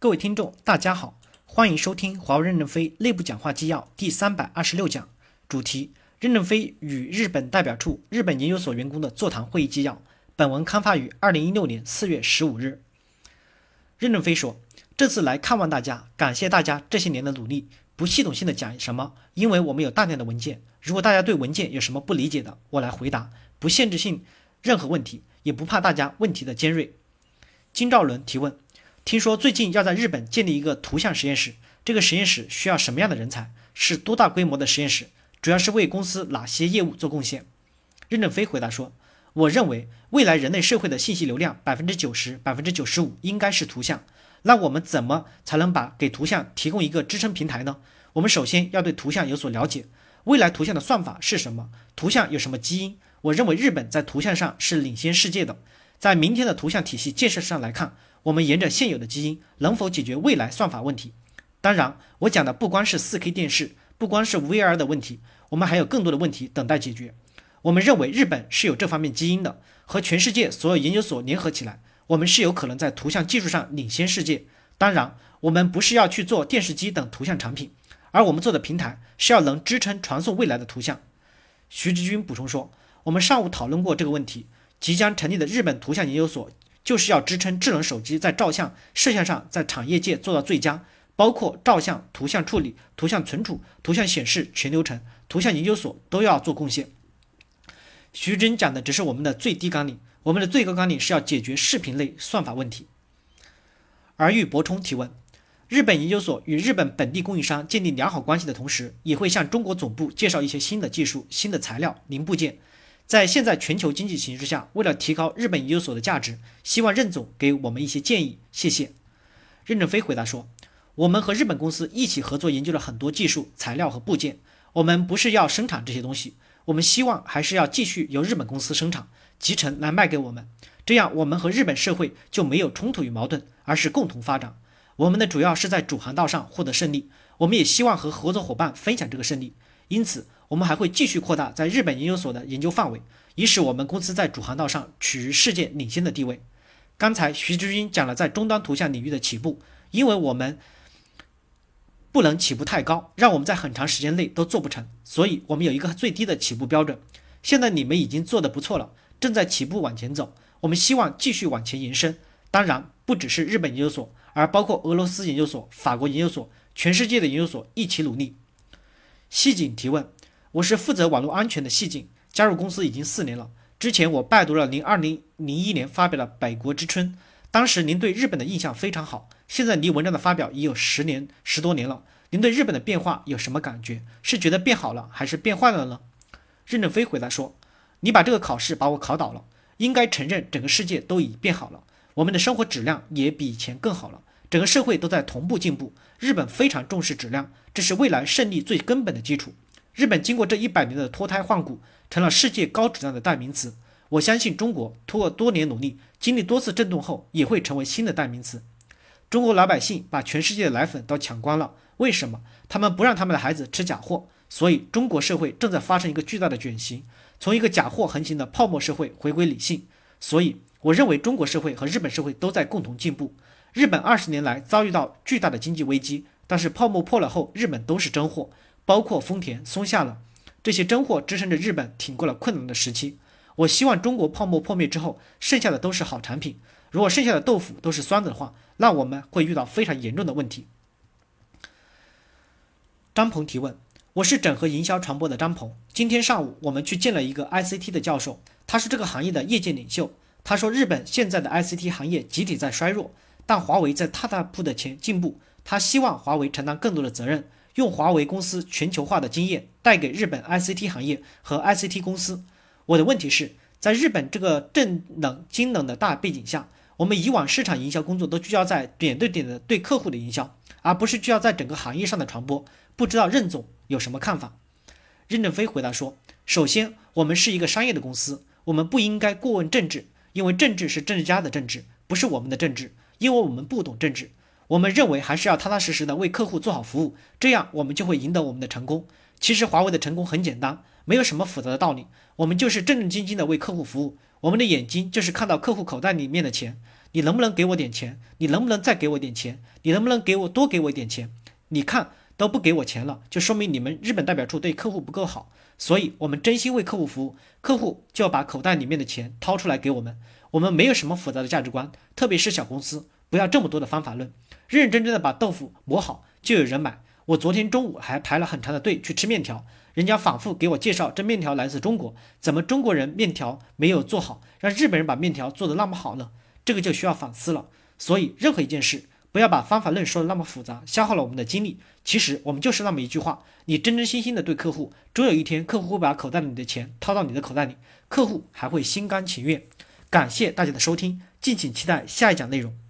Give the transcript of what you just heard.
各位听众，大家好，欢迎收听华为任正非内部讲话纪要第三百二十六讲，主题：任正非与日本代表处日本研究所员工的座谈会议纪要。本文刊发于二零一六年四月十五日。任正非说：“这次来看望大家，感谢大家这些年的努力。不系统性的讲什么，因为我们有大量的文件。如果大家对文件有什么不理解的，我来回答，不限制性任何问题，也不怕大家问题的尖锐。”金兆伦提问。听说最近要在日本建立一个图像实验室，这个实验室需要什么样的人才？是多大规模的实验室？主要是为公司哪些业务做贡献？任正非回答说：“我认为未来人类社会的信息流量百分之九十、百分之九十五应该是图像。那我们怎么才能把给图像提供一个支撑平台呢？我们首先要对图像有所了解。未来图像的算法是什么？图像有什么基因？我认为日本在图像上是领先世界的。在明天的图像体系建设上来看。”我们沿着现有的基因，能否解决未来算法问题？当然，我讲的不光是 4K 电视，不光是 VR 的问题，我们还有更多的问题等待解决。我们认为日本是有这方面基因的，和全世界所有研究所联合起来，我们是有可能在图像技术上领先世界。当然，我们不是要去做电视机等图像产品，而我们做的平台是要能支撑传送未来的图像。徐志军补充说，我们上午讨论过这个问题，即将成立的日本图像研究所。就是要支撑智能手机在照相、摄像上在产业界做到最佳，包括照相、图像处理、图像存储、图像显示全流程，图像研究所都要做贡献。徐峥讲的只是我们的最低纲领，我们的最高纲领是要解决视频类算法问题。而玉博冲提问：日本研究所与日本本地供应商建立良好关系的同时，也会向中国总部介绍一些新的技术、新的材料、零部件。在现在全球经济形势下，为了提高日本研究所的价值，希望任总给我们一些建议，谢谢。任正非回答说：“我们和日本公司一起合作研究了很多技术材料和部件，我们不是要生产这些东西，我们希望还是要继续由日本公司生产集成来卖给我们，这样我们和日本社会就没有冲突与矛盾，而是共同发展。我们的主要是在主航道上获得胜利，我们也希望和合作伙伴分享这个胜利，因此。”我们还会继续扩大在日本研究所的研究范围，以使我们公司在主航道上处于世界领先的地位。刚才徐志军讲了在终端图像领域的起步，因为我们不能起步太高，让我们在很长时间内都做不成，所以我们有一个最低的起步标准。现在你们已经做得不错了，正在起步往前走，我们希望继续往前延伸。当然，不只是日本研究所，而包括俄罗斯研究所、法国研究所，全世界的研究所一起努力。细井提问。我是负责网络安全的细井，加入公司已经四年了。之前我拜读了您二零零一年发表的《百国之春》，当时您对日本的印象非常好。现在离文章的发表已有十年十多年了，您对日本的变化有什么感觉？是觉得变好了，还是变坏了呢？任正非回答说：“你把这个考试把我考倒了。应该承认，整个世界都已变好了，我们的生活质量也比以前更好了，整个社会都在同步进步。日本非常重视质量，这是未来胜利最根本的基础。”日本经过这一百年的脱胎换骨，成了世界高质量的代名词。我相信中国通过多年努力，经历多次震动后，也会成为新的代名词。中国老百姓把全世界的奶粉都抢光了，为什么？他们不让他们的孩子吃假货。所以中国社会正在发生一个巨大的转型，从一个假货横行的泡沫社会回归理性。所以我认为中国社会和日本社会都在共同进步。日本二十年来遭遇到巨大的经济危机，但是泡沫破了后，日本都是真货。包括丰田松下了，这些真货支撑着日本挺过了困难的时期。我希望中国泡沫破灭之后，剩下的都是好产品。如果剩下的豆腐都是酸的话，那我们会遇到非常严重的问题。张鹏提问：我是整合营销传播的张鹏。今天上午我们去见了一个 ICT 的教授，他是这个行业的业界领袖。他说日本现在的 ICT 行业集体在衰弱，但华为在踏踏步的前进步。他希望华为承担更多的责任。用华为公司全球化的经验带给日本 ICT 行业和 ICT 公司。我的问题是在日本这个正冷经冷的大背景下，我们以往市场营销工作都聚焦在点对点的对客户的营销，而不是聚焦在整个行业上的传播。不知道任总有什么看法？任正非回答说：首先，我们是一个商业的公司，我们不应该过问政治，因为政治是政治家的政治，不是我们的政治，因为我们不懂政治。我们认为还是要踏踏实实的为客户做好服务，这样我们就会赢得我们的成功。其实华为的成功很简单，没有什么复杂的道理，我们就是正正经经的为客户服务。我们的眼睛就是看到客户口袋里面的钱。你能不能给我点钱？你能不能再给我点钱？你能不能给我多给我一点钱？你看都不给我钱了，就说明你们日本代表处对客户不够好。所以，我们真心为客户服务，客户就要把口袋里面的钱掏出来给我们。我们没有什么复杂的价值观，特别是小公司，不要这么多的方法论，认认真真的把豆腐磨好，就有人买。我昨天中午还排了很长的队去吃面条，人家反复给我介绍这面条来自中国，怎么中国人面条没有做好，让日本人把面条做得那么好呢？这个就需要反思了。所以，任何一件事。不要把方法论说的那么复杂，消耗了我们的精力。其实我们就是那么一句话：你真真心心的对客户，终有一天客户会把口袋里的钱掏到你的口袋里，客户还会心甘情愿。感谢大家的收听，敬请期待下一讲内容。